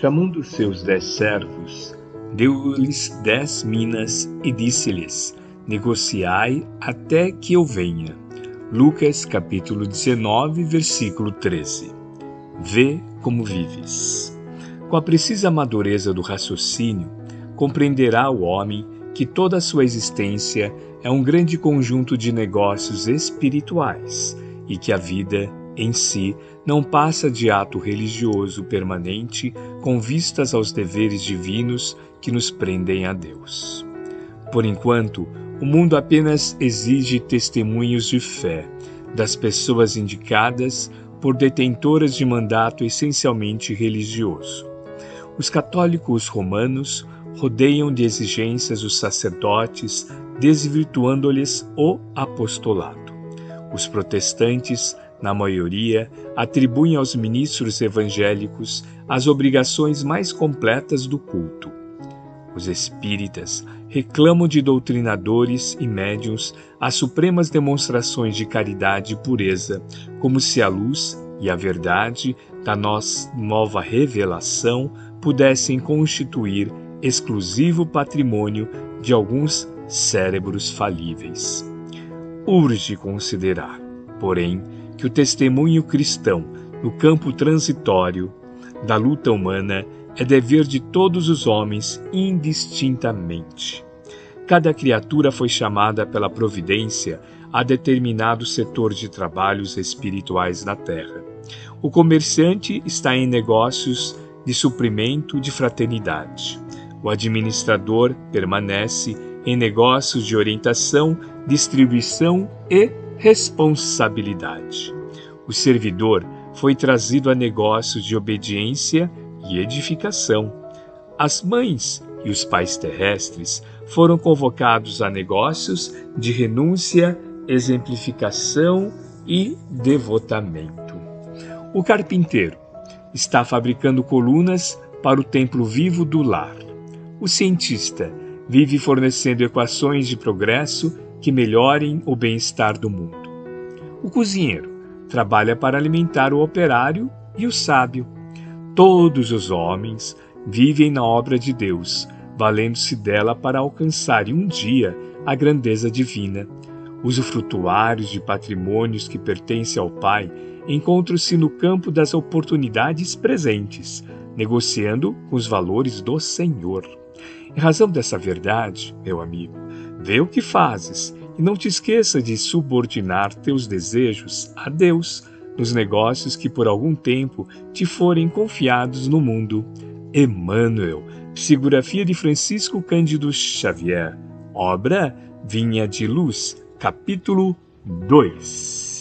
Chamando seus dez servos, deu-lhes dez minas e disse-lhes: Negociai até que eu venha. Lucas capítulo 19, versículo 13. Vê como vives. Com a precisa madureza do raciocínio, compreenderá o homem que toda a sua existência é um grande conjunto de negócios espirituais e que a vida em si não passa de ato religioso permanente com vistas aos deveres divinos que nos prendem a Deus. Por enquanto, o mundo apenas exige testemunhos de fé das pessoas indicadas por detentoras de mandato essencialmente religioso. Os católicos romanos rodeiam de exigências os sacerdotes, desvirtuando-lhes o apostolado. Os protestantes na maioria, atribuem aos ministros evangélicos as obrigações mais completas do culto. Os espíritas reclamam de doutrinadores e médiuns as supremas demonstrações de caridade e pureza, como se a luz e a verdade da nossa nova revelação pudessem constituir exclusivo patrimônio de alguns cérebros falíveis. Urge considerar, porém, que o testemunho cristão no campo transitório da luta humana é dever de todos os homens indistintamente. Cada criatura foi chamada pela providência a determinado setor de trabalhos espirituais na terra. O comerciante está em negócios de suprimento de fraternidade. O administrador permanece em negócios de orientação, distribuição e responsabilidade. O servidor foi trazido a negócios de obediência e edificação. As mães e os pais terrestres foram convocados a negócios de renúncia, exemplificação e devotamento. O carpinteiro está fabricando colunas para o templo vivo do lar. O cientista vive fornecendo equações de progresso que melhorem o bem-estar do mundo. O cozinheiro trabalha para alimentar o operário e o sábio. Todos os homens vivem na obra de Deus, valendo-se dela para alcançarem um dia a grandeza divina. Os frutuários de patrimônios que pertencem ao Pai encontram-se no campo das oportunidades presentes, negociando com os valores do Senhor. Em razão dessa verdade, meu amigo, vê o que fazes e não te esqueça de subordinar teus desejos a Deus nos negócios que por algum tempo te forem confiados no mundo. Emmanuel, psicografia de Francisco Cândido Xavier, obra Vinha de Luz, capítulo 2.